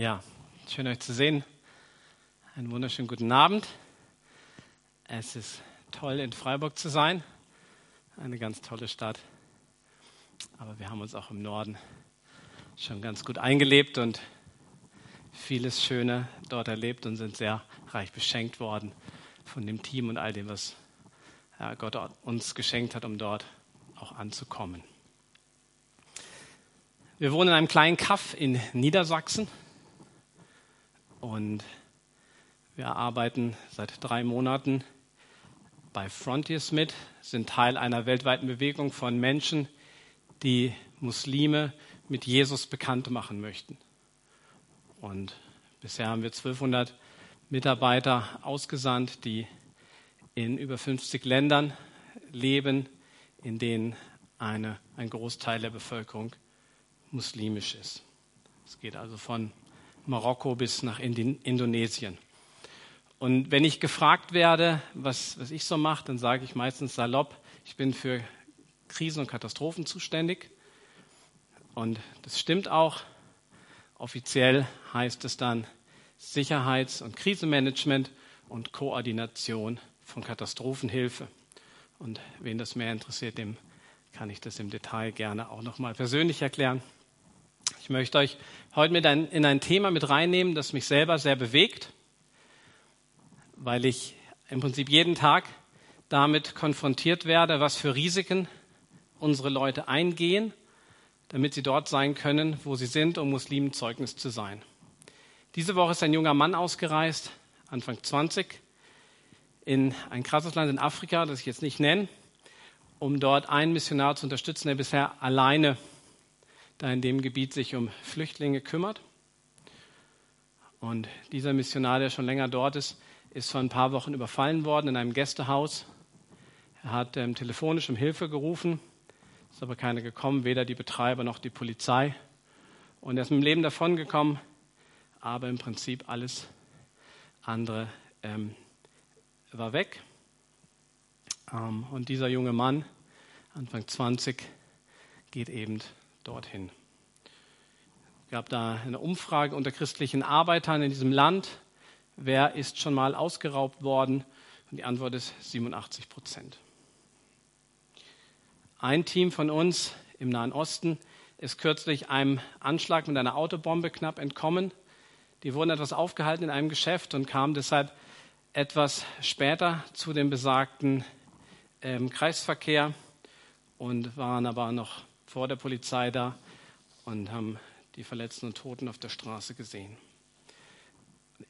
Ja, schön euch zu sehen. Einen wunderschönen guten Abend. Es ist toll, in Freiburg zu sein. Eine ganz tolle Stadt. Aber wir haben uns auch im Norden schon ganz gut eingelebt und vieles Schöne dort erlebt und sind sehr reich beschenkt worden von dem Team und all dem, was Gott uns geschenkt hat, um dort auch anzukommen. Wir wohnen in einem kleinen Kaff in Niedersachsen und wir arbeiten seit drei Monaten bei Frontiers mit, sind Teil einer weltweiten Bewegung von Menschen, die Muslime mit Jesus bekannt machen möchten. Und bisher haben wir 1200 Mitarbeiter ausgesandt, die in über 50 Ländern leben, in denen eine, ein Großteil der Bevölkerung muslimisch ist. Es geht also von Marokko bis nach Indonesien. Und wenn ich gefragt werde, was, was ich so mache, dann sage ich meistens salopp, ich bin für Krisen und Katastrophen zuständig. Und das stimmt auch. Offiziell heißt es dann Sicherheits- und Krisenmanagement und Koordination von Katastrophenhilfe. Und wen das mehr interessiert, dem kann ich das im Detail gerne auch nochmal persönlich erklären. Ich möchte euch heute mit ein, in ein Thema mit reinnehmen, das mich selber sehr bewegt, weil ich im Prinzip jeden Tag damit konfrontiert werde, was für Risiken unsere Leute eingehen, damit sie dort sein können, wo sie sind, um Muslimen Zeugnis zu sein. Diese Woche ist ein junger Mann ausgereist, Anfang 20, in ein krasses Land in Afrika, das ich jetzt nicht nenne, um dort einen Missionar zu unterstützen, der bisher alleine da in dem Gebiet sich um Flüchtlinge kümmert. Und dieser Missionar, der schon länger dort ist, ist vor ein paar Wochen überfallen worden in einem Gästehaus. Er hat ähm, telefonisch um Hilfe gerufen, ist aber keiner gekommen, weder die Betreiber noch die Polizei. Und er ist mit dem Leben davongekommen, aber im Prinzip alles andere ähm, war weg. Ähm, und dieser junge Mann, Anfang 20, geht eben dorthin. Es gab da eine Umfrage unter christlichen Arbeitern in diesem Land. Wer ist schon mal ausgeraubt worden? Und die Antwort ist 87 Prozent. Ein Team von uns im Nahen Osten ist kürzlich einem Anschlag mit einer Autobombe knapp entkommen. Die wurden etwas aufgehalten in einem Geschäft und kamen deshalb etwas später zu dem besagten ähm, Kreisverkehr und waren aber noch vor der Polizei da und haben die Verletzten und Toten auf der Straße gesehen.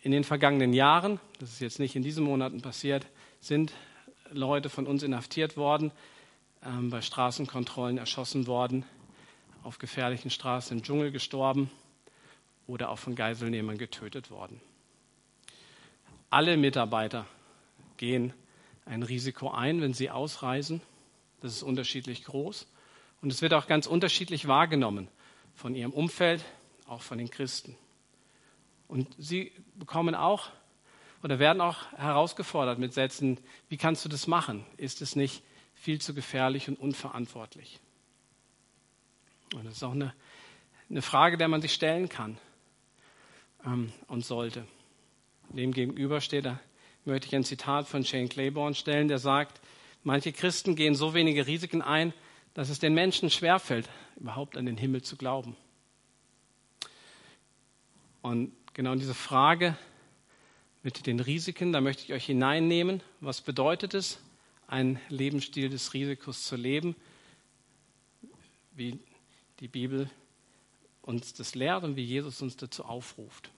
In den vergangenen Jahren, das ist jetzt nicht in diesen Monaten passiert, sind Leute von uns inhaftiert worden, ähm, bei Straßenkontrollen erschossen worden, auf gefährlichen Straßen im Dschungel gestorben oder auch von Geiselnehmern getötet worden. Alle Mitarbeiter gehen ein Risiko ein, wenn sie ausreisen. Das ist unterschiedlich groß. Und es wird auch ganz unterschiedlich wahrgenommen von ihrem Umfeld, auch von den Christen. Und sie bekommen auch oder werden auch herausgefordert mit Sätzen, wie kannst du das machen? Ist es nicht viel zu gefährlich und unverantwortlich? Und das ist auch eine, eine Frage, der man sich stellen kann ähm, und sollte. Dem gegenüber steht, da möchte ich ein Zitat von Shane Claiborne stellen, der sagt, manche Christen gehen so wenige Risiken ein, dass es den Menschen schwerfällt, überhaupt an den Himmel zu glauben. Und genau diese Frage mit den Risiken, da möchte ich euch hineinnehmen. Was bedeutet es, einen Lebensstil des Risikos zu leben, wie die Bibel uns das lehrt und wie Jesus uns dazu aufruft.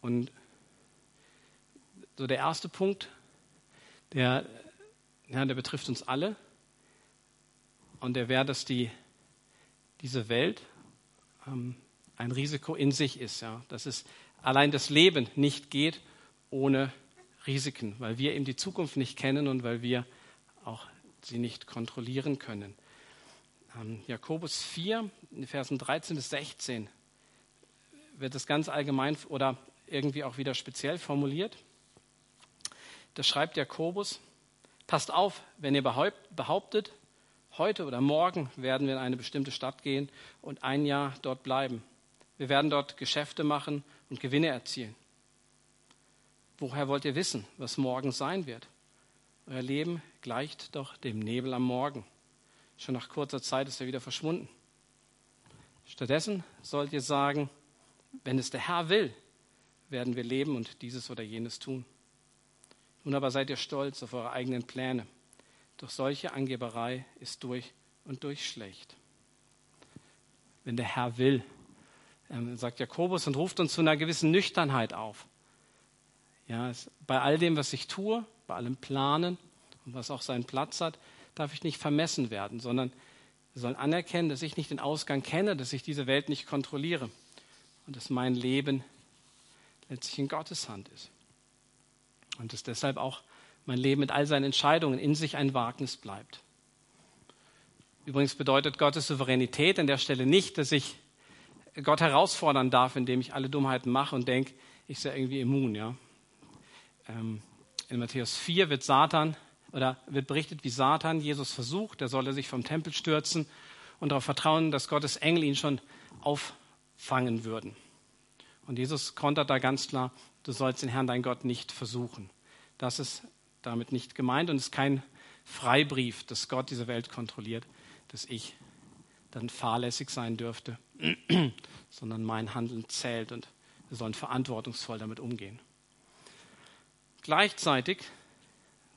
Und so der erste Punkt, der, ja, der betrifft uns alle. Und der wäre, dass die, diese Welt ähm, ein Risiko in sich ist. Ja? Dass es allein das Leben nicht geht ohne Risiken, weil wir eben die Zukunft nicht kennen und weil wir auch sie nicht kontrollieren können. Ähm, Jakobus 4, in Versen 13 bis 16 wird das ganz allgemein oder irgendwie auch wieder speziell formuliert. Da schreibt Jakobus, passt auf, wenn ihr behauptet, heute oder morgen werden wir in eine bestimmte Stadt gehen und ein Jahr dort bleiben. wir werden dort Geschäfte machen und Gewinne erzielen. Woher wollt ihr wissen, was morgen sein wird? Euer Leben gleicht doch dem Nebel am Morgen. Schon nach kurzer Zeit ist er wieder verschwunden. Stattdessen sollt ihr sagen, wenn es der Herr will, werden wir leben und dieses oder jenes tun. Nun aber seid ihr stolz auf eure eigenen Pläne. Doch solche Angeberei ist durch und durch schlecht. Wenn der Herr will, ähm, sagt Jakobus und ruft uns zu einer gewissen Nüchternheit auf. Ja, es, bei all dem, was ich tue, bei allem Planen und was auch seinen Platz hat, darf ich nicht vermessen werden, sondern wir sollen anerkennen, dass ich nicht den Ausgang kenne, dass ich diese Welt nicht kontrolliere und dass mein Leben letztlich in Gottes Hand ist. Und dass deshalb auch mein Leben mit all seinen Entscheidungen in sich ein Wagnis bleibt. Übrigens bedeutet Gottes Souveränität an der Stelle nicht, dass ich Gott herausfordern darf, indem ich alle Dummheiten mache und denke, ich sei irgendwie immun. Ja? Ähm, in Matthäus 4 wird Satan oder wird berichtet, wie Satan Jesus versucht. Er solle sich vom Tempel stürzen und darauf vertrauen, dass Gottes Engel ihn schon auffangen würden. Und Jesus kontert da ganz klar, du sollst den Herrn, dein Gott, nicht versuchen. Das ist damit nicht gemeint und ist kein Freibrief, dass Gott diese Welt kontrolliert, dass ich dann fahrlässig sein dürfte, sondern mein Handeln zählt und wir sollen verantwortungsvoll damit umgehen. Gleichzeitig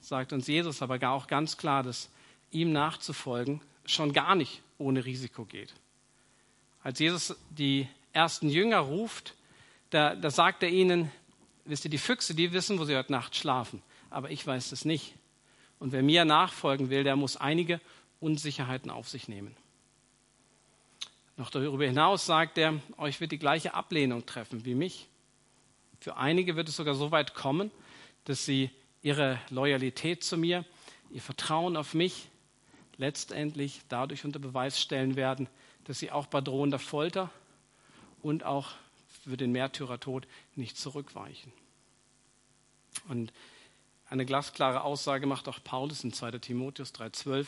sagt uns Jesus aber auch ganz klar, dass ihm nachzufolgen schon gar nicht ohne Risiko geht. Als Jesus die ersten Jünger ruft, da, da sagt er ihnen, wisst ihr, die Füchse, die wissen, wo sie heute Nacht schlafen, aber ich weiß das nicht. Und wer mir nachfolgen will, der muss einige Unsicherheiten auf sich nehmen. Noch darüber hinaus sagt er, euch wird die gleiche Ablehnung treffen wie mich. Für einige wird es sogar so weit kommen, dass sie ihre Loyalität zu mir, ihr Vertrauen auf mich letztendlich dadurch unter Beweis stellen werden, dass sie auch bei drohender Folter und auch für den Märtyrertod nicht zurückweichen. Und eine glasklare Aussage macht auch Paulus in 2. Timotheus 3,12.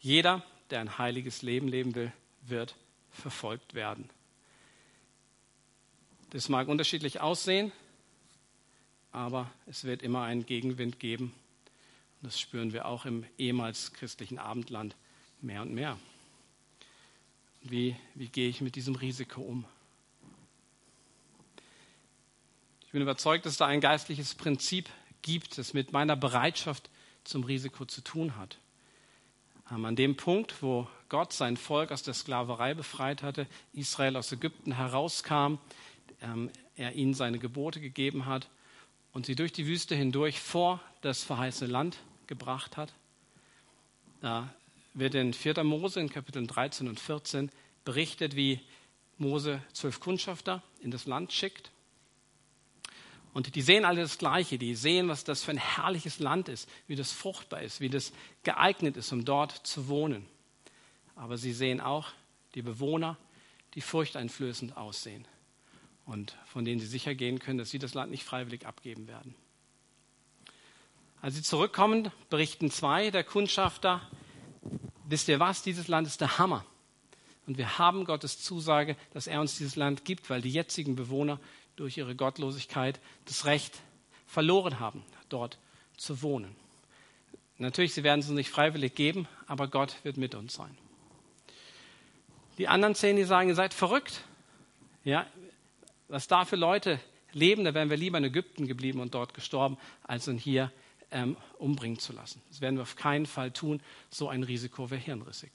Jeder, der ein heiliges Leben leben will, wird verfolgt werden. Das mag unterschiedlich aussehen, aber es wird immer einen Gegenwind geben. Und das spüren wir auch im ehemals christlichen Abendland mehr und mehr. Wie, wie gehe ich mit diesem Risiko um? Ich bin überzeugt, dass da ein geistliches Prinzip gibt, das mit meiner Bereitschaft zum Risiko zu tun hat. Ähm, an dem Punkt, wo Gott sein Volk aus der Sklaverei befreit hatte, Israel aus Ägypten herauskam, ähm, er ihnen seine Gebote gegeben hat und sie durch die Wüste hindurch vor das verheißene Land gebracht hat. Da wird in 4. Mose in Kapiteln 13 und 14 berichtet, wie Mose zwölf Kundschafter in das Land schickt und die sehen alle das Gleiche. Die sehen, was das für ein herrliches Land ist, wie das fruchtbar ist, wie das geeignet ist, um dort zu wohnen. Aber sie sehen auch die Bewohner, die furchteinflößend aussehen und von denen sie sicher gehen können, dass sie das Land nicht freiwillig abgeben werden. Als sie zurückkommen, berichten zwei der Kundschafter, wisst ihr was, dieses Land ist der Hammer. Und wir haben Gottes Zusage, dass er uns dieses Land gibt, weil die jetzigen Bewohner durch ihre Gottlosigkeit das Recht verloren haben, dort zu wohnen. Natürlich, sie werden es uns nicht freiwillig geben, aber Gott wird mit uns sein. Die anderen zehn, die sagen, ihr seid verrückt. Ja, was da für Leute leben, da wären wir lieber in Ägypten geblieben und dort gestorben, als ihn hier ähm, umbringen zu lassen. Das werden wir auf keinen Fall tun. So ein Risiko wäre hirnrissig.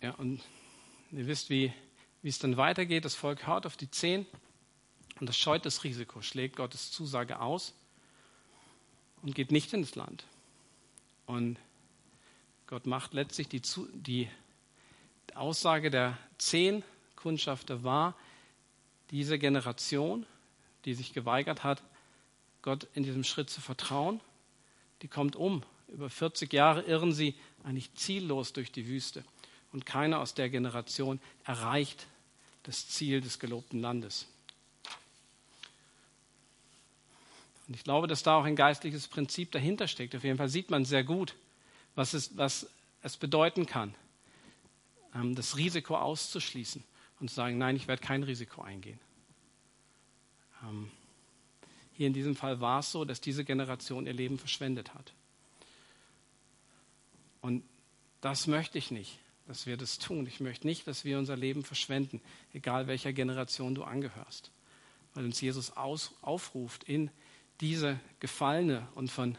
Ja, und ihr wisst, wie wie es dann weitergeht. Das Volk hört auf die Zehn und das scheut das Risiko, schlägt Gottes Zusage aus und geht nicht ins Land. Und Gott macht letztlich die, die Aussage der zehn Kundschafter wahr, diese Generation, die sich geweigert hat, Gott in diesem Schritt zu vertrauen, die kommt um. Über 40 Jahre irren sie eigentlich ziellos durch die Wüste. Und keiner aus der Generation erreicht das Ziel des gelobten Landes. Und ich glaube, dass da auch ein geistliches Prinzip dahinter steckt. Auf jeden Fall sieht man sehr gut, was es, was es bedeuten kann, ähm, das Risiko auszuschließen und zu sagen, nein, ich werde kein Risiko eingehen. Ähm, hier in diesem Fall war es so, dass diese Generation ihr Leben verschwendet hat. Und das möchte ich nicht, dass wir das tun. Ich möchte nicht, dass wir unser Leben verschwenden, egal welcher Generation du angehörst. Weil uns Jesus aus, aufruft, in diese gefallene und von,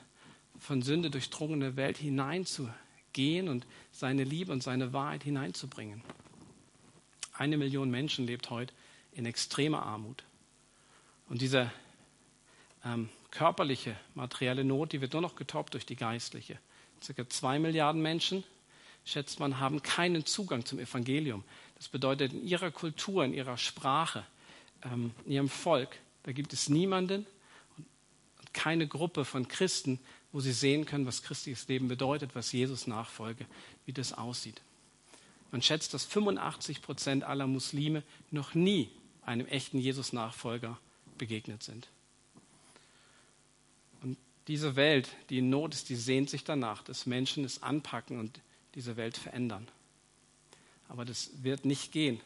von Sünde durchdrungene Welt hineinzugehen und seine Liebe und seine Wahrheit hineinzubringen. Eine Million Menschen lebt heute in extremer Armut. Und diese ähm, körperliche, materielle Not, die wird nur noch getoppt durch die geistliche. Circa zwei Milliarden Menschen, schätzt man, haben keinen Zugang zum Evangelium. Das bedeutet, in ihrer Kultur, in ihrer Sprache, ähm, in ihrem Volk, da gibt es niemanden und keine Gruppe von Christen, wo sie sehen können, was christliches Leben bedeutet, was Jesus Nachfolge, wie das aussieht. Man schätzt, dass 85 Prozent aller Muslime noch nie einem echten Jesus-Nachfolger begegnet sind. Und diese Welt, die in Not ist, die sehnt sich danach, dass Menschen es anpacken und diese Welt verändern. Aber das wird nicht gehen,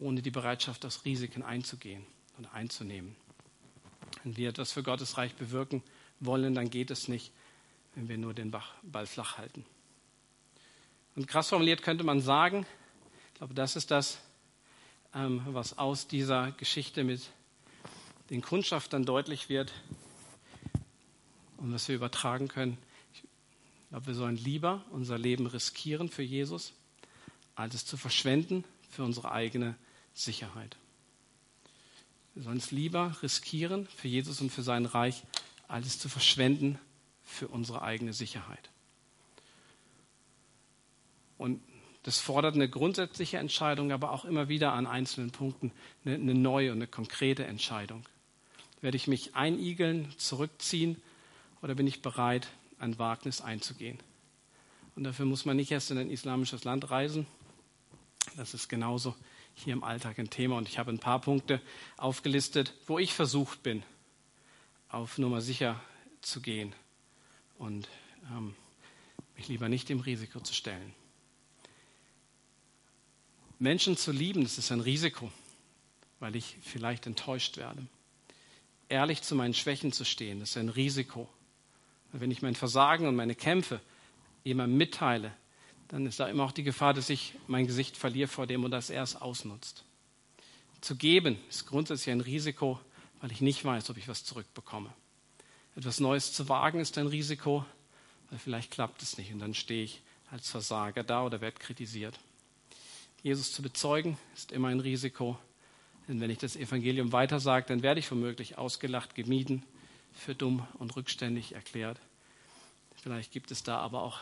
ohne die Bereitschaft, das Risiken einzugehen und einzunehmen. Wenn wir etwas für Gottes Reich bewirken wollen, dann geht es nicht, wenn wir nur den Ball flach halten. Und krass formuliert könnte man sagen, ich glaube, das ist das, ähm, was aus dieser Geschichte mit den Kundschaftern deutlich wird und was wir übertragen können. Ich glaube, wir sollen lieber unser Leben riskieren für Jesus, als es zu verschwenden für unsere eigene Sicherheit. Wir sollen es lieber riskieren für Jesus und für sein Reich, als es zu verschwenden für unsere eigene Sicherheit. Und das fordert eine grundsätzliche Entscheidung, aber auch immer wieder an einzelnen Punkten eine, eine neue und eine konkrete Entscheidung. Werde ich mich einigeln, zurückziehen oder bin ich bereit, ein Wagnis einzugehen? Und dafür muss man nicht erst in ein islamisches Land reisen. Das ist genauso hier im Alltag ein Thema. Und ich habe ein paar Punkte aufgelistet, wo ich versucht bin, auf Nummer sicher zu gehen und ähm, mich lieber nicht dem Risiko zu stellen. Menschen zu lieben, das ist ein Risiko, weil ich vielleicht enttäuscht werde. Ehrlich zu meinen Schwächen zu stehen, das ist ein Risiko. Weil wenn ich mein Versagen und meine Kämpfe jemandem mitteile, dann ist da immer auch die Gefahr, dass ich mein Gesicht verliere vor dem und dass er es ausnutzt. Zu geben ist grundsätzlich ein Risiko, weil ich nicht weiß, ob ich was zurückbekomme. Etwas Neues zu wagen ist ein Risiko, weil vielleicht klappt es nicht und dann stehe ich als Versager da oder werde kritisiert. Jesus zu bezeugen ist immer ein Risiko, denn wenn ich das Evangelium weitersage, dann werde ich womöglich ausgelacht, gemieden, für dumm und rückständig erklärt. Vielleicht gibt es da aber auch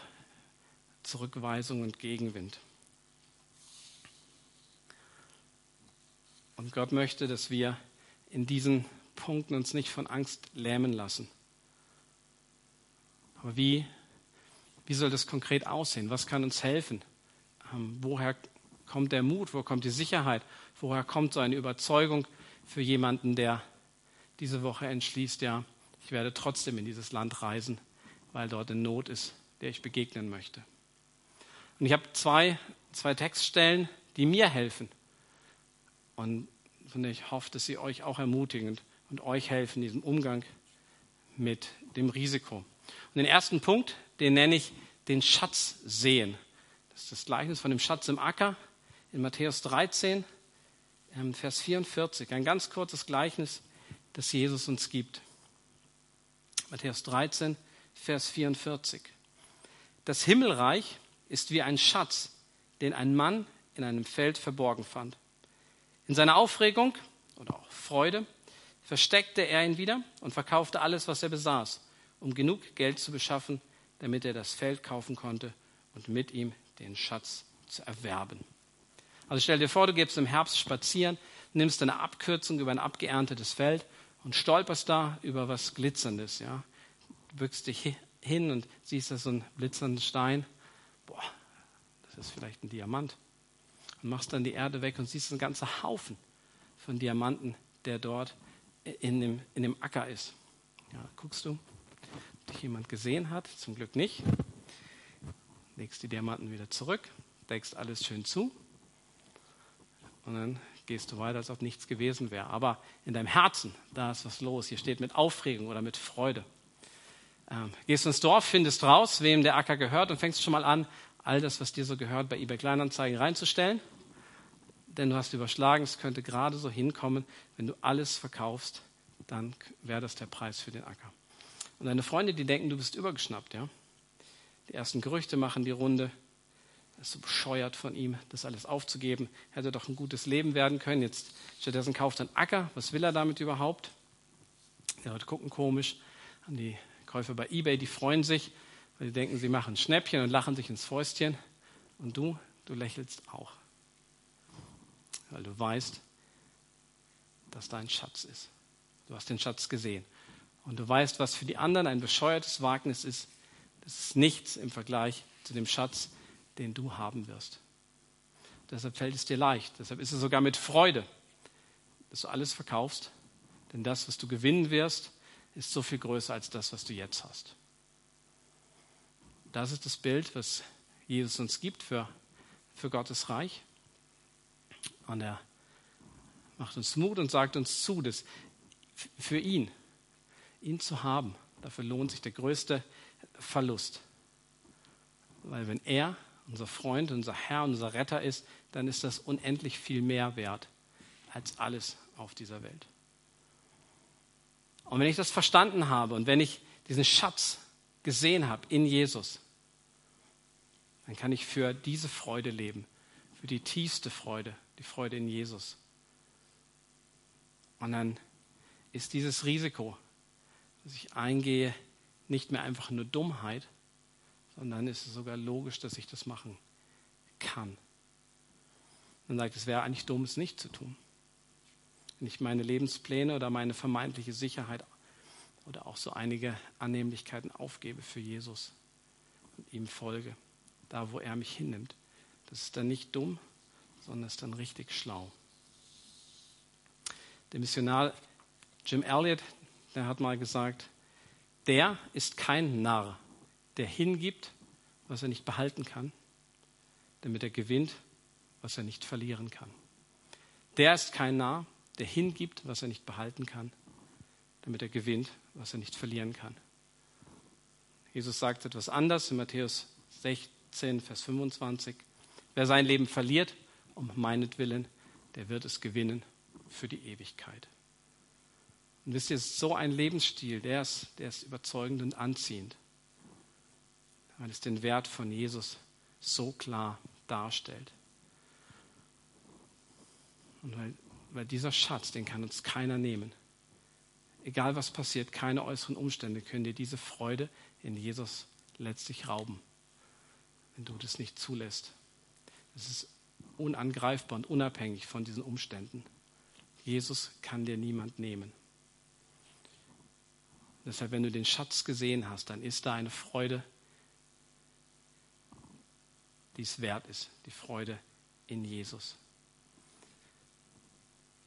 Zurückweisung und Gegenwind. Und Gott möchte, dass wir in diesen Punkten uns nicht von Angst lähmen lassen. Aber wie, wie soll das konkret aussehen? Was kann uns helfen? Ähm, woher kommt der Mut? Wo kommt die Sicherheit? Woher kommt so eine Überzeugung für jemanden, der diese Woche entschließt, ja, ich werde trotzdem in dieses Land reisen, weil dort eine Not ist, der ich begegnen möchte? Und ich habe zwei, zwei Textstellen, die mir helfen und denen ich hoffe, dass sie euch auch ermutigen und euch helfen in diesem Umgang mit dem Risiko. Und den ersten Punkt, den nenne ich den Schatz sehen. Das ist das Gleichnis von dem Schatz im Acker in Matthäus 13, ähm, Vers 44. Ein ganz kurzes Gleichnis, das Jesus uns gibt. Matthäus 13, Vers 44. Das Himmelreich ist wie ein Schatz, den ein Mann in einem Feld verborgen fand. In seiner Aufregung oder auch Freude versteckte er ihn wieder und verkaufte alles, was er besaß, um genug Geld zu beschaffen, damit er das Feld kaufen konnte und mit ihm den Schatz zu erwerben. Also stell dir vor, du gehst im Herbst spazieren, nimmst eine Abkürzung über ein abgeerntetes Feld und stolperst da über was Glitzerndes. Ja? Du bückst dich hin und siehst da so einen blitzernden Stein boah, das ist vielleicht ein Diamant. Und machst dann die Erde weg und siehst einen ganzen Haufen von Diamanten, der dort in dem, in dem Acker ist. Ja, guckst du, ob dich jemand gesehen hat? Zum Glück nicht. Legst die Diamanten wieder zurück, deckst alles schön zu Und dann gehst du weiter, als ob nichts gewesen wäre. Aber in deinem Herzen, da ist was los. Hier steht mit Aufregung oder mit Freude. Ähm, gehst ins Dorf, findest raus, wem der Acker gehört und fängst schon mal an, all das, was dir so gehört, bei eBay Kleinanzeigen reinzustellen. Denn du hast überschlagen, es könnte gerade so hinkommen, wenn du alles verkaufst, dann wäre das der Preis für den Acker. Und deine Freunde, die denken, du bist übergeschnappt, ja. Die ersten Gerüchte machen die Runde. Das ist so bescheuert von ihm, das alles aufzugeben. Hätte doch ein gutes Leben werden können. Jetzt stattdessen kauft er einen Acker. Was will er damit überhaupt? Die Leute gucken komisch an die Käufer bei eBay, die freuen sich, weil sie denken, sie machen Schnäppchen und lachen sich ins Fäustchen. Und du, du lächelst auch. Weil du weißt, dass da ein Schatz ist. Du hast den Schatz gesehen. Und du weißt, was für die anderen ein bescheuertes Wagnis ist. Das ist nichts im Vergleich zu dem Schatz, den du haben wirst. Deshalb fällt es dir leicht. Deshalb ist es sogar mit Freude, dass du alles verkaufst. Denn das, was du gewinnen wirst, ist so viel größer als das, was du jetzt hast. Das ist das Bild, was Jesus uns gibt für, für Gottes Reich. Und er macht uns Mut und sagt uns zu, dass für ihn, ihn zu haben, dafür lohnt sich der größte Verlust. Weil wenn er unser Freund, unser Herr, unser Retter ist, dann ist das unendlich viel mehr wert als alles auf dieser Welt. Und wenn ich das verstanden habe und wenn ich diesen Schatz gesehen habe in Jesus, dann kann ich für diese Freude leben, für die tiefste Freude, die Freude in Jesus. Und dann ist dieses Risiko, das ich eingehe, nicht mehr einfach nur Dummheit, sondern ist es sogar logisch, dass ich das machen kann. Man sagt, es wäre eigentlich dumm, es nicht zu tun. Wenn ich meine Lebenspläne oder meine vermeintliche Sicherheit oder auch so einige Annehmlichkeiten aufgebe für Jesus und ihm folge, da wo er mich hinnimmt. Das ist dann nicht dumm, sondern ist dann richtig schlau. Der Missionar Jim Elliot, der hat mal gesagt, der ist kein Narr, der hingibt, was er nicht behalten kann, damit er gewinnt, was er nicht verlieren kann. Der ist kein Narr, der hingibt, was er nicht behalten kann, damit er gewinnt, was er nicht verlieren kann. Jesus sagt etwas anders in Matthäus 16, Vers 25. Wer sein Leben verliert, um meinetwillen, der wird es gewinnen für die Ewigkeit. Und wisst ihr, so ein Lebensstil, der ist, der ist überzeugend und anziehend, weil es den Wert von Jesus so klar darstellt. Und weil, weil dieser Schatz, den kann uns keiner nehmen. Egal was passiert, keine äußeren Umstände können dir diese Freude in Jesus letztlich rauben, wenn du das nicht zulässt. Es ist unangreifbar und unabhängig von diesen Umständen. Jesus kann dir niemand nehmen. Deshalb, wenn du den Schatz gesehen hast, dann ist da eine Freude, die es wert ist, die Freude in Jesus.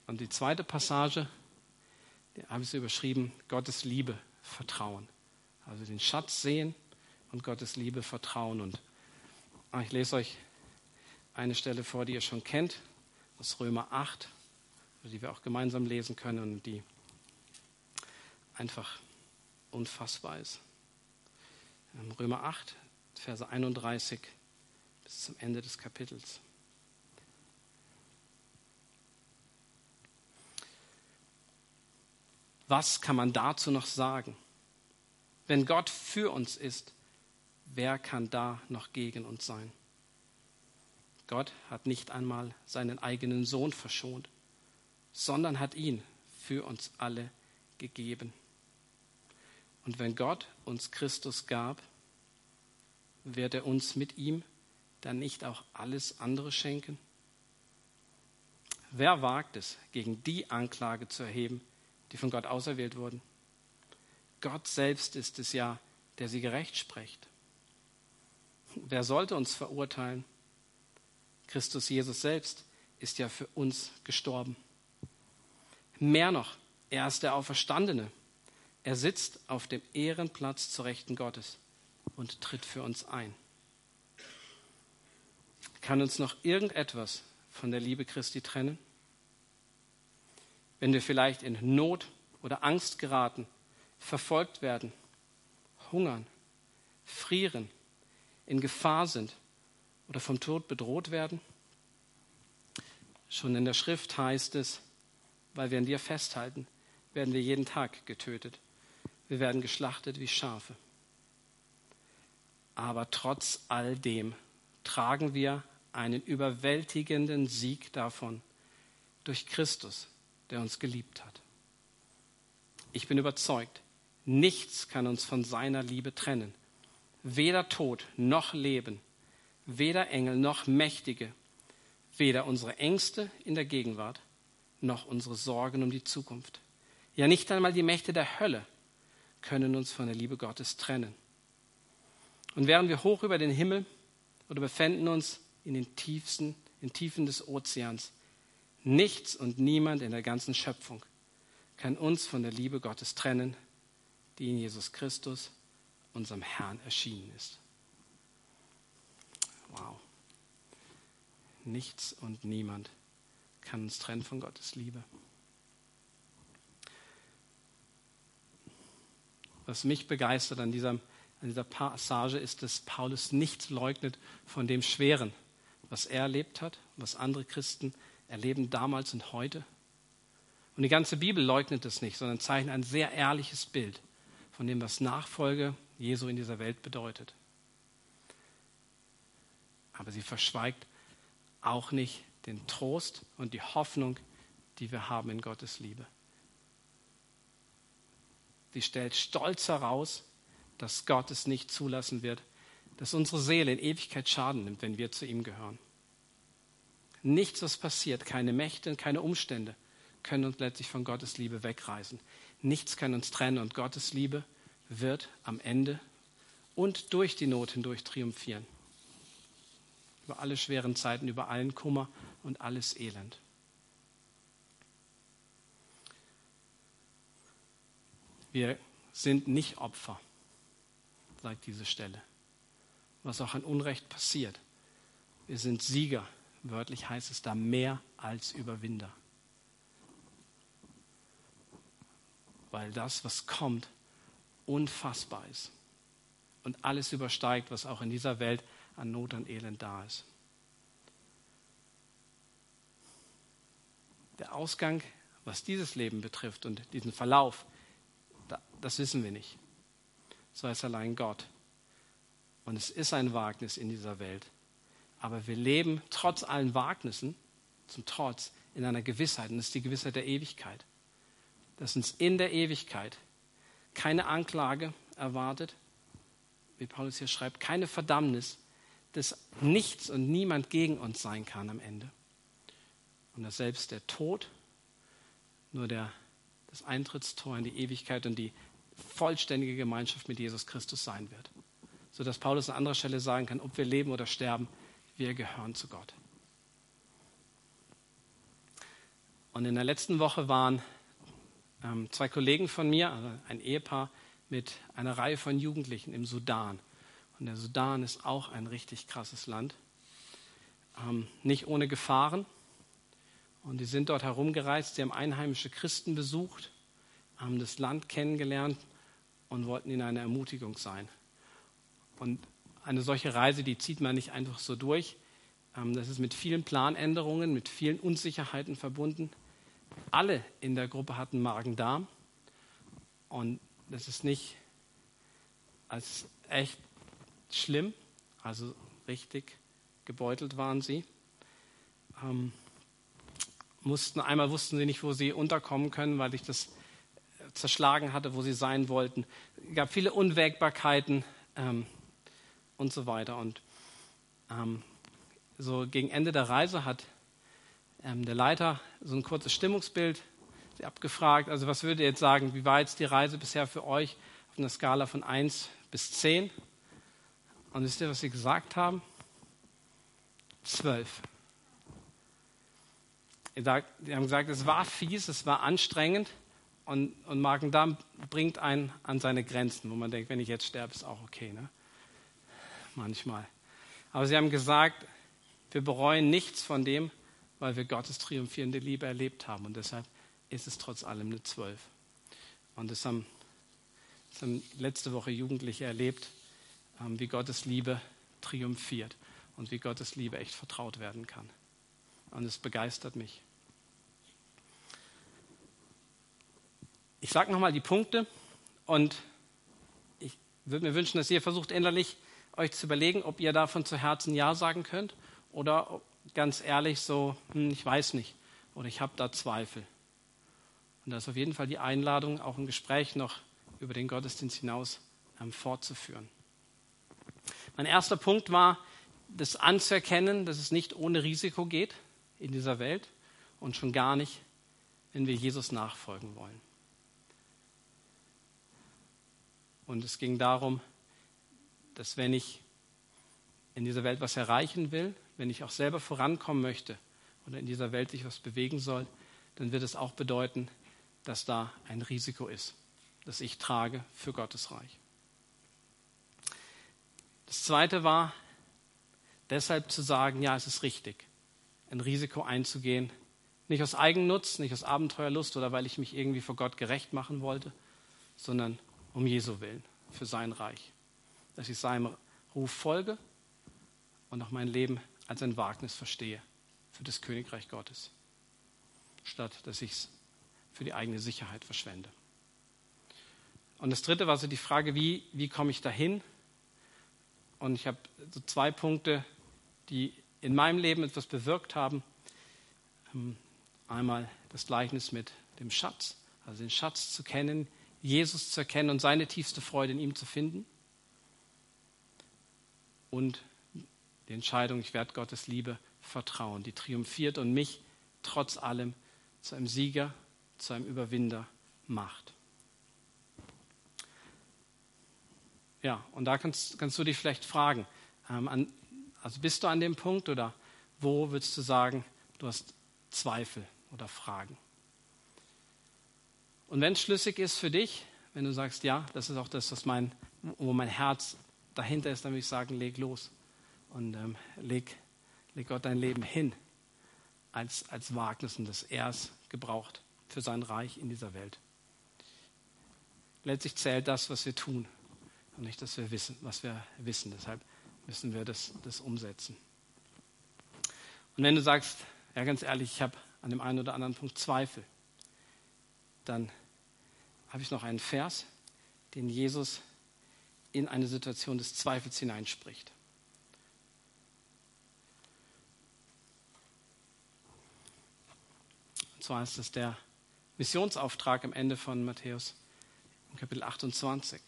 Und die zweite Passage, die habe ich so überschrieben, Gottes Liebe vertrauen. Also den Schatz sehen und Gottes Liebe vertrauen. Und ah, ich lese euch eine Stelle vor, die ihr schon kennt, aus Römer 8, die wir auch gemeinsam lesen können und die einfach unfassbar ist. Römer 8, Verse 31 bis zum Ende des Kapitels. Was kann man dazu noch sagen? Wenn Gott für uns ist, wer kann da noch gegen uns sein? Gott hat nicht einmal seinen eigenen Sohn verschont, sondern hat ihn für uns alle gegeben. Und wenn Gott uns Christus gab, wird er uns mit ihm dann nicht auch alles andere schenken? Wer wagt es, gegen die Anklage zu erheben, die von Gott auserwählt wurden? Gott selbst ist es ja, der sie gerecht spricht. Wer sollte uns verurteilen? Christus Jesus selbst ist ja für uns gestorben. Mehr noch, er ist der Auferstandene er sitzt auf dem Ehrenplatz zur Rechten Gottes und tritt für uns ein. Kann uns noch irgendetwas von der Liebe Christi trennen? Wenn wir vielleicht in Not oder Angst geraten, verfolgt werden, hungern, frieren, in Gefahr sind oder vom Tod bedroht werden? Schon in der Schrift heißt es, weil wir an dir festhalten, werden wir jeden Tag getötet. Wir werden geschlachtet wie Schafe. Aber trotz all dem tragen wir einen überwältigenden Sieg davon durch Christus, der uns geliebt hat. Ich bin überzeugt, nichts kann uns von seiner Liebe trennen. Weder Tod noch Leben, weder Engel noch Mächtige, weder unsere Ängste in der Gegenwart noch unsere Sorgen um die Zukunft. Ja, nicht einmal die Mächte der Hölle können uns von der Liebe Gottes trennen. Und während wir hoch über den Himmel oder befinden uns in den tiefsten, in Tiefen des Ozeans, nichts und niemand in der ganzen Schöpfung kann uns von der Liebe Gottes trennen, die in Jesus Christus, unserem Herrn, erschienen ist. Wow. Nichts und niemand kann uns trennen von Gottes Liebe. Was mich begeistert an dieser, an dieser Passage ist, dass Paulus nichts leugnet von dem Schweren, was er erlebt hat, was andere Christen erleben damals und heute. Und die ganze Bibel leugnet es nicht, sondern zeichnet ein sehr ehrliches Bild von dem, was Nachfolge Jesu in dieser Welt bedeutet. Aber sie verschweigt auch nicht den Trost und die Hoffnung, die wir haben in Gottes Liebe. Sie stellt stolz heraus, dass Gott es nicht zulassen wird, dass unsere Seele in Ewigkeit Schaden nimmt, wenn wir zu ihm gehören. Nichts, was passiert, keine Mächte und keine Umstände können uns letztlich von Gottes Liebe wegreißen. Nichts kann uns trennen und Gottes Liebe wird am Ende und durch die Not hindurch triumphieren. Über alle schweren Zeiten, über allen Kummer und alles Elend. Wir sind nicht Opfer, sagt diese Stelle. Was auch an Unrecht passiert. Wir sind Sieger. Wörtlich heißt es da mehr als Überwinder. Weil das, was kommt, unfassbar ist und alles übersteigt, was auch in dieser Welt an Not und Elend da ist. Der Ausgang, was dieses Leben betrifft und diesen Verlauf, das wissen wir nicht. So weiß allein Gott. Und es ist ein Wagnis in dieser Welt. Aber wir leben trotz allen Wagnissen, zum Trotz, in einer Gewissheit. Und das ist die Gewissheit der Ewigkeit. Dass uns in der Ewigkeit keine Anklage erwartet, wie Paulus hier schreibt, keine Verdammnis, dass nichts und niemand gegen uns sein kann am Ende. Und dass selbst der Tod nur der, das Eintrittstor in die Ewigkeit und die vollständige Gemeinschaft mit Jesus Christus sein wird. Sodass Paulus an anderer Stelle sagen kann, ob wir leben oder sterben, wir gehören zu Gott. Und in der letzten Woche waren ähm, zwei Kollegen von mir, also ein Ehepaar, mit einer Reihe von Jugendlichen im Sudan. Und der Sudan ist auch ein richtig krasses Land. Ähm, nicht ohne Gefahren. Und die sind dort herumgereist, sie haben einheimische Christen besucht, haben das Land kennengelernt und wollten ihnen eine Ermutigung sein. Und eine solche Reise, die zieht man nicht einfach so durch. Ähm, das ist mit vielen Planänderungen, mit vielen Unsicherheiten verbunden. Alle in der Gruppe hatten Magen-Darm. Und das ist nicht als echt schlimm, also richtig gebeutelt waren sie. Ähm, mussten, einmal wussten sie nicht, wo sie unterkommen können, weil ich das zerschlagen hatte, wo sie sein wollten. Es gab viele Unwägbarkeiten ähm, und so weiter. Und ähm, so gegen Ende der Reise hat ähm, der Leiter so ein kurzes Stimmungsbild abgefragt. Also was würdet ihr jetzt sagen, wie war jetzt die Reise bisher für euch auf einer Skala von 1 bis 10? Und wisst ihr, was sie gesagt haben? 12. Die haben gesagt, es war fies, es war anstrengend und, und Magen-Darm bringt einen an seine Grenzen, wo man denkt, wenn ich jetzt sterbe, ist auch okay. Ne? Manchmal. Aber sie haben gesagt, wir bereuen nichts von dem, weil wir Gottes triumphierende Liebe erlebt haben. Und deshalb ist es trotz allem eine Zwölf. Und das haben, das haben letzte Woche Jugendliche erlebt, ähm, wie Gottes Liebe triumphiert und wie Gottes Liebe echt vertraut werden kann. Und es begeistert mich. Ich sage nochmal die Punkte und ich würde mir wünschen, dass ihr versucht innerlich euch zu überlegen, ob ihr davon zu Herzen Ja sagen könnt oder ganz ehrlich so, hm, ich weiß nicht oder ich habe da Zweifel. Und da ist auf jeden Fall die Einladung, auch ein Gespräch noch über den Gottesdienst hinaus ähm, fortzuführen. Mein erster Punkt war, das anzuerkennen, dass es nicht ohne Risiko geht in dieser Welt und schon gar nicht, wenn wir Jesus nachfolgen wollen. Und es ging darum, dass wenn ich in dieser Welt was erreichen will, wenn ich auch selber vorankommen möchte oder in dieser Welt sich was bewegen soll, dann wird es auch bedeuten, dass da ein Risiko ist, das ich trage für Gottes Reich. Das Zweite war deshalb zu sagen, ja, es ist richtig, ein Risiko einzugehen, nicht aus Eigennutz, nicht aus Abenteuerlust oder weil ich mich irgendwie vor Gott gerecht machen wollte, sondern um Jesu willen, für sein Reich. Dass ich seinem Ruf folge und auch mein Leben als ein Wagnis verstehe für das Königreich Gottes, statt dass ich es für die eigene Sicherheit verschwende. Und das Dritte war so die Frage, wie, wie komme ich dahin? Und ich habe so zwei Punkte, die in meinem Leben etwas bewirkt haben. Ähm, einmal das Gleichnis mit dem Schatz, also den Schatz zu kennen, Jesus zu erkennen und seine tiefste Freude in ihm zu finden. Und die Entscheidung, ich werde Gottes Liebe vertrauen, die triumphiert und mich trotz allem zu einem Sieger, zu einem Überwinder macht. Ja, und da kannst, kannst du dich vielleicht fragen, ähm, an, also bist du an dem Punkt oder wo würdest du sagen, du hast Zweifel oder Fragen? Und wenn es schlüssig ist für dich, wenn du sagst, ja, das ist auch das, was mein, wo mein Herz dahinter ist, dann würde ich sagen, leg los und ähm, leg, leg Gott dein Leben hin als, als Wagnis und dass er es gebraucht für sein Reich in dieser Welt. Letztlich zählt das, was wir tun und nicht, dass wir wissen, was wir wissen. Deshalb müssen wir das, das umsetzen. Und wenn du sagst, ja ganz ehrlich, ich habe an dem einen oder anderen Punkt Zweifel, dann habe ich noch einen Vers, den Jesus in eine Situation des Zweifels hineinspricht. Und zwar ist es der Missionsauftrag am Ende von Matthäus im Kapitel 28.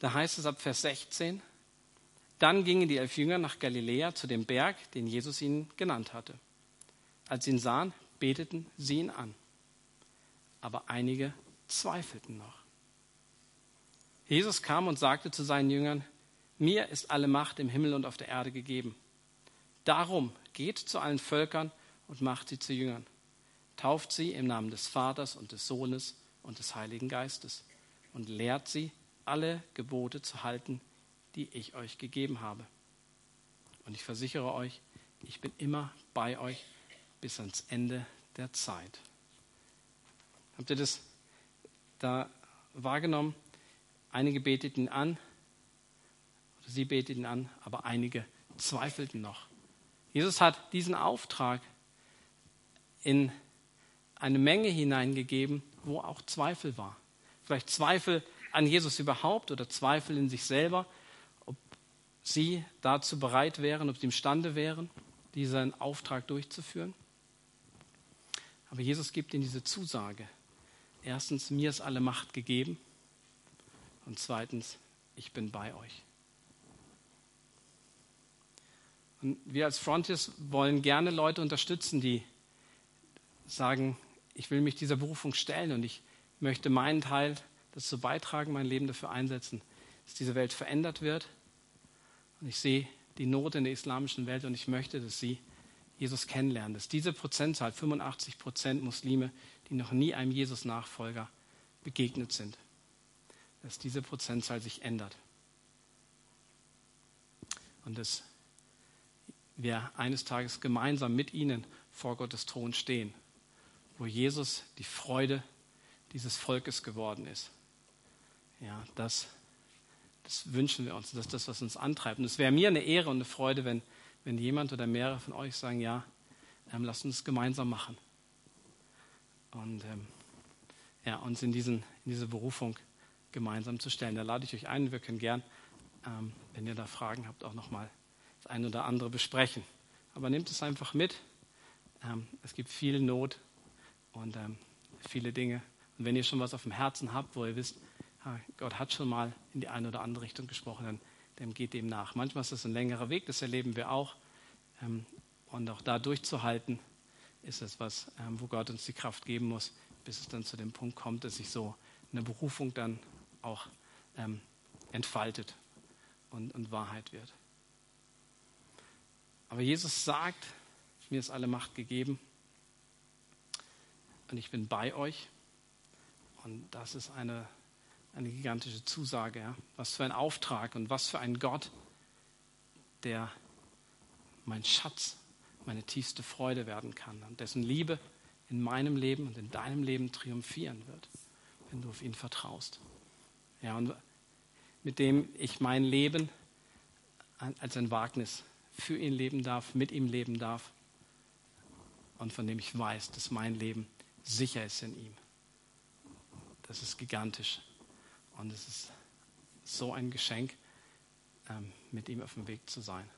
Da heißt es ab Vers 16, dann gingen die elf Jünger nach Galiläa zu dem Berg, den Jesus ihnen genannt hatte. Als sie ihn sahen, beteten sie ihn an. Aber einige zweifelten noch. Jesus kam und sagte zu seinen Jüngern, mir ist alle Macht im Himmel und auf der Erde gegeben. Darum geht zu allen Völkern und macht sie zu Jüngern. Tauft sie im Namen des Vaters und des Sohnes und des Heiligen Geistes und lehrt sie, alle Gebote zu halten, die ich euch gegeben habe. Und ich versichere euch, ich bin immer bei euch bis ans Ende der Zeit. Habt ihr das da wahrgenommen? Einige beteten an, sie beteten an, aber einige zweifelten noch. Jesus hat diesen Auftrag in eine Menge hineingegeben, wo auch Zweifel war. Vielleicht Zweifel an Jesus überhaupt oder Zweifel in sich selber, ob sie dazu bereit wären, ob sie imstande wären, diesen Auftrag durchzuführen. Aber Jesus gibt ihnen diese Zusage. Erstens, mir ist alle Macht gegeben. Und zweitens, ich bin bei euch. Und wir als Frontiers wollen gerne Leute unterstützen, die sagen, ich will mich dieser Berufung stellen und ich möchte meinen Teil dazu beitragen, mein Leben dafür einsetzen, dass diese Welt verändert wird. Und ich sehe die Not in der islamischen Welt und ich möchte, dass sie Jesus kennenlernen. Dass diese Prozentzahl, 85 Prozent Muslime, die noch nie einem Jesus-Nachfolger begegnet sind, dass diese Prozentzahl sich ändert. Und dass wir eines Tages gemeinsam mit ihnen vor Gottes Thron stehen, wo Jesus die Freude dieses Volkes geworden ist. Ja, das, das wünschen wir uns, das ist das, was uns antreibt. Und es wäre mir eine Ehre und eine Freude, wenn, wenn jemand oder mehrere von euch sagen, ja, ähm, lasst uns gemeinsam machen. Und ähm, ja, uns in, diesen, in diese Berufung gemeinsam zu stellen. Da lade ich euch ein. Wir können gern, ähm, wenn ihr da Fragen habt, auch nochmal das eine oder andere besprechen. Aber nehmt es einfach mit. Ähm, es gibt viel Not und ähm, viele Dinge. Und wenn ihr schon was auf dem Herzen habt, wo ihr wisst, Gott hat schon mal in die eine oder andere Richtung gesprochen, dann, dann geht dem nach. Manchmal ist es ein längerer Weg, das erleben wir auch. Ähm, und auch da durchzuhalten, ist es was, ähm, wo Gott uns die Kraft geben muss, bis es dann zu dem Punkt kommt, dass sich so eine Berufung dann auch ähm, entfaltet und, und Wahrheit wird. Aber Jesus sagt, mir ist alle Macht gegeben und ich bin bei euch. Und das ist eine, eine gigantische Zusage. Ja? Was für ein Auftrag und was für ein Gott, der mein Schatz, meine tiefste Freude werden kann und dessen Liebe in meinem Leben und in deinem Leben triumphieren wird, wenn du auf ihn vertraust. Ja, und mit dem ich mein Leben als ein Wagnis für ihn leben darf, mit ihm leben darf und von dem ich weiß, dass mein Leben sicher ist in ihm. Das ist gigantisch und es ist so ein Geschenk, ähm, mit ihm auf dem Weg zu sein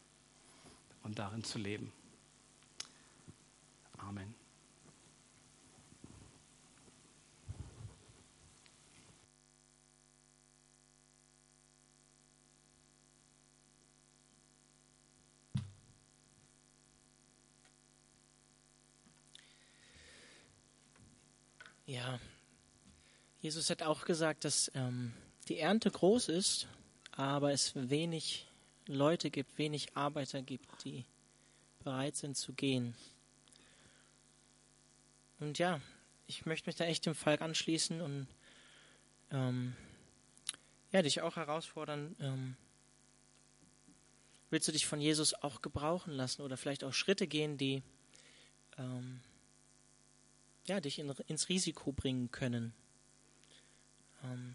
und darin zu leben. Amen. Ja, Jesus hat auch gesagt, dass ähm, die Ernte groß ist, aber es wenig Leute gibt, wenig Arbeiter gibt, die bereit sind zu gehen. Und ja, ich möchte mich da echt dem Falk anschließen und ähm, ja, dich auch herausfordern. Ähm, willst du dich von Jesus auch gebrauchen lassen oder vielleicht auch Schritte gehen, die ähm, ja, dich in, ins Risiko bringen können. Ähm,